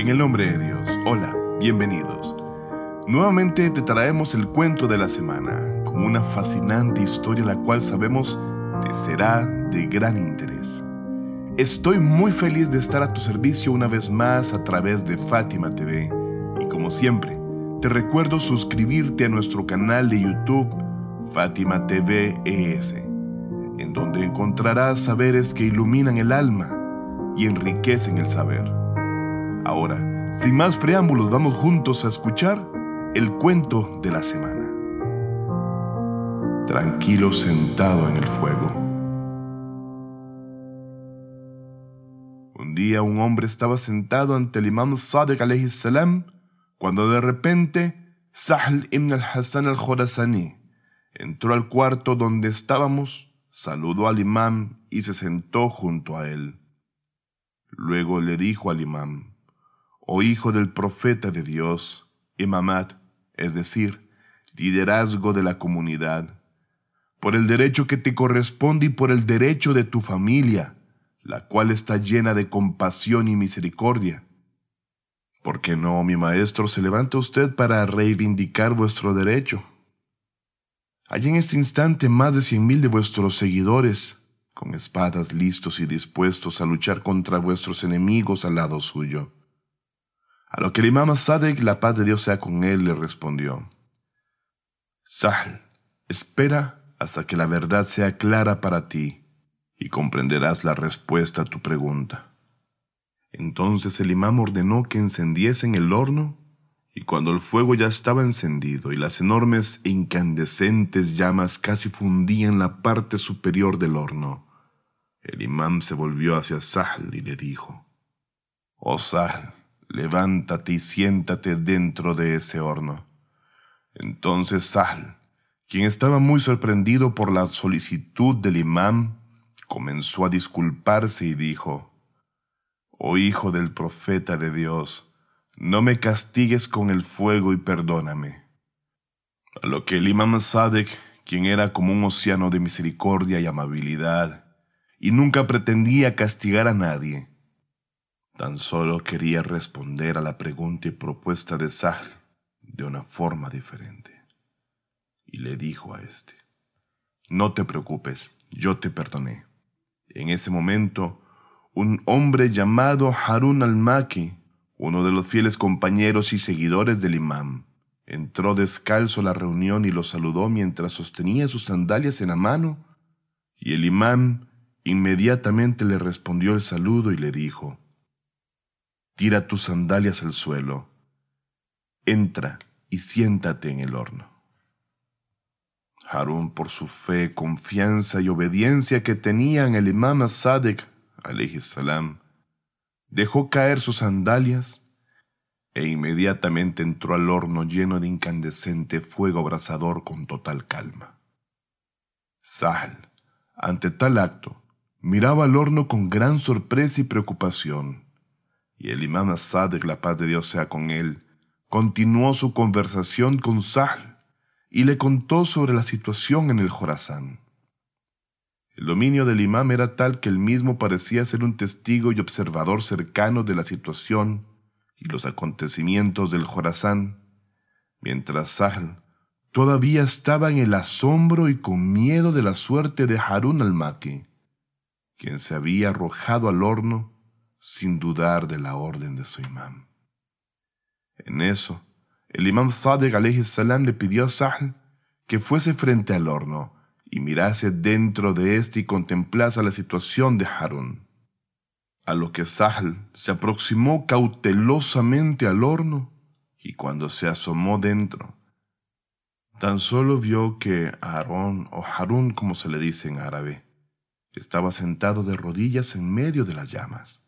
En el nombre de Dios, hola, bienvenidos. Nuevamente te traemos el cuento de la semana, con una fascinante historia la cual sabemos te será de gran interés. Estoy muy feliz de estar a tu servicio una vez más a través de Fátima TV y como siempre, te recuerdo suscribirte a nuestro canal de YouTube Fátima TV ES, en donde encontrarás saberes que iluminan el alma y enriquecen el saber. Ahora, sin más preámbulos, vamos juntos a escuchar el cuento de la semana. Tranquilo sentado en el fuego. Un día un hombre estaba sentado ante el imam Sadiq alayhi salam cuando de repente Sahl ibn al-Hassan al-Khorasani entró al cuarto donde estábamos, saludó al imam y se sentó junto a él. Luego le dijo al imam, oh hijo del profeta de Dios, imamat, es decir, liderazgo de la comunidad, por el derecho que te corresponde y por el derecho de tu familia, la cual está llena de compasión y misericordia. ¿Por qué no, mi maestro, se levanta usted para reivindicar vuestro derecho? Hay en este instante más de cien mil de vuestros seguidores, con espadas listos y dispuestos a luchar contra vuestros enemigos al lado suyo. A lo que el imam Sadek, la paz de Dios sea con él, le respondió, Sahl, espera hasta que la verdad sea clara para ti y comprenderás la respuesta a tu pregunta. Entonces el imam ordenó que encendiesen el horno y cuando el fuego ya estaba encendido y las enormes e incandescentes llamas casi fundían la parte superior del horno, el imam se volvió hacia Sahl y le dijo, Oh Sahl, levántate y siéntate dentro de ese horno. Entonces Sahl, quien estaba muy sorprendido por la solicitud del imán, comenzó a disculparse y dijo, Oh hijo del profeta de Dios, no me castigues con el fuego y perdóname. A lo que el imán Sadek, quien era como un océano de misericordia y amabilidad, y nunca pretendía castigar a nadie, Tan solo quería responder a la pregunta y propuesta de Sahl de una forma diferente. Y le dijo a éste, No te preocupes, yo te perdoné. En ese momento, un hombre llamado Harun al-Maki, uno de los fieles compañeros y seguidores del imam, entró descalzo a la reunión y lo saludó mientras sostenía sus sandalias en la mano, y el imam inmediatamente le respondió el saludo y le dijo, Tira tus sandalias al suelo. Entra y siéntate en el horno. Harun, por su fe, confianza y obediencia que tenía en el imam Sadek, salam, dejó caer sus sandalias e inmediatamente entró al horno lleno de incandescente fuego abrasador con total calma. Sahel, ante tal acto, miraba al horno con gran sorpresa y preocupación y el imam Sadek, la paz de Dios sea con él, continuó su conversación con Sahl y le contó sobre la situación en el Jorazán. El dominio del imam era tal que él mismo parecía ser un testigo y observador cercano de la situación y los acontecimientos del Jorazán, mientras Sahl todavía estaba en el asombro y con miedo de la suerte de Harun al-Maki, quien se había arrojado al horno sin dudar de la orden de su imán. En eso, el imán Sadegh alayhi salam le pidió a Sahl que fuese frente al horno y mirase dentro de éste y contemplase la situación de Harun. A lo que Sahl se aproximó cautelosamente al horno y cuando se asomó dentro, tan solo vio que Aarón o Harun como se le dice en árabe, estaba sentado de rodillas en medio de las llamas.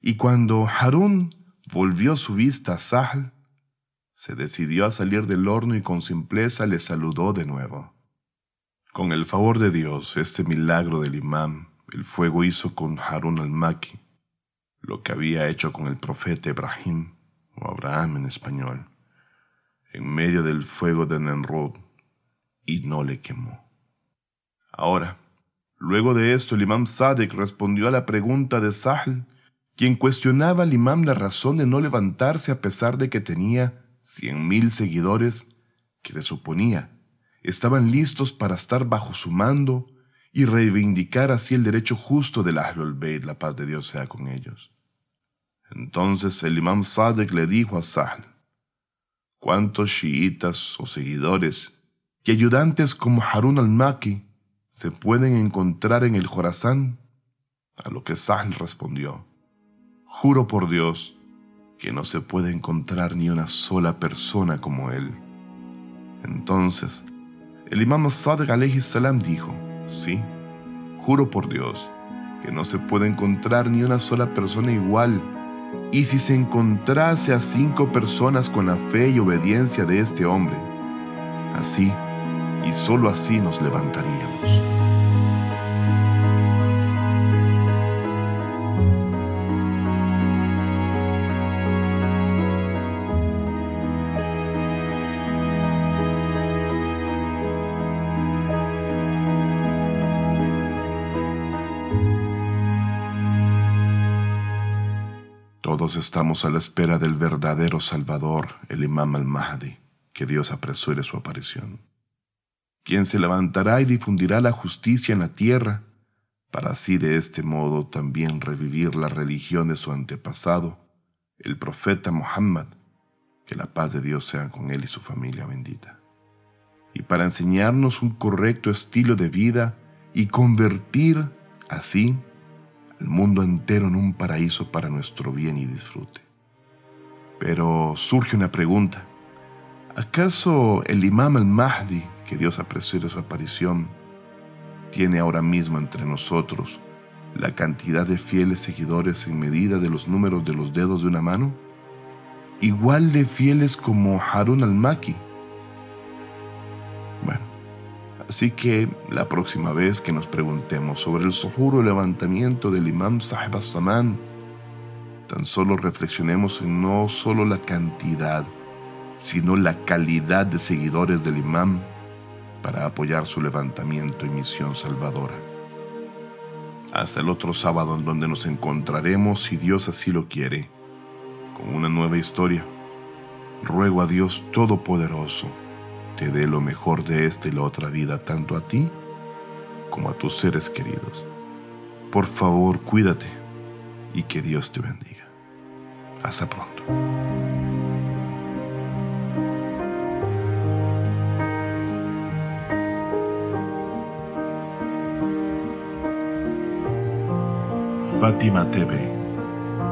Y cuando Harún volvió su vista a Sahl, se decidió a salir del horno y con simpleza le saludó de nuevo. Con el favor de Dios, este milagro del imán, el fuego hizo con Harún al-Maki lo que había hecho con el profeta Ibrahim, o Abraham en español, en medio del fuego de Nemrod, y no le quemó. Ahora, luego de esto, el imán Sadek respondió a la pregunta de Sahl quien cuestionaba al imam la razón de no levantarse a pesar de que tenía cien mil seguidores que se suponía estaban listos para estar bajo su mando y reivindicar así el derecho justo del Ahlul Bayt, la paz de Dios sea con ellos. Entonces el imam Sadek le dijo a Sahl, ¿cuántos chiitas o seguidores y ayudantes como Harun al-Maki se pueden encontrar en el Jorazán? A lo que Sahl respondió, juro por Dios que no se puede encontrar ni una sola persona como él. Entonces, el imam Sadek alayhi salam dijo, sí, juro por Dios que no se puede encontrar ni una sola persona igual. Y si se encontrase a cinco personas con la fe y obediencia de este hombre, así y sólo así nos levantaríamos. Todos estamos a la espera del verdadero Salvador, el Imam al-Mahdi, que Dios apresure su aparición. Quien se levantará y difundirá la justicia en la tierra, para así de este modo también revivir la religión de su antepasado, el profeta Muhammad, que la paz de Dios sea con él y su familia bendita. Y para enseñarnos un correcto estilo de vida y convertir así el mundo entero en un paraíso para nuestro bien y disfrute. Pero surge una pregunta. ¿Acaso el imam al-Mahdi, que Dios apreció de su aparición, tiene ahora mismo entre nosotros la cantidad de fieles seguidores en medida de los números de los dedos de una mano? Igual de fieles como Harun al-Maki. Así que la próxima vez que nos preguntemos sobre el sojuro levantamiento del Imam Sahib as-Saman, tan solo reflexionemos en no solo la cantidad, sino la calidad de seguidores del Imam para apoyar su levantamiento y misión salvadora. Hasta el otro sábado en donde nos encontraremos, si Dios así lo quiere, con una nueva historia. Ruego a Dios Todopoderoso te dé lo mejor de esta y la otra vida tanto a ti como a tus seres queridos. Por favor, cuídate y que Dios te bendiga. Hasta pronto. Fátima TV,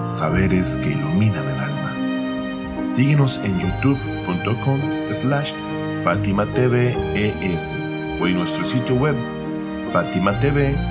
saberes que iluminan el alma. Síguenos en youtube.com slash Fátima TV ES o en nuestro sitio web fatimatv.es.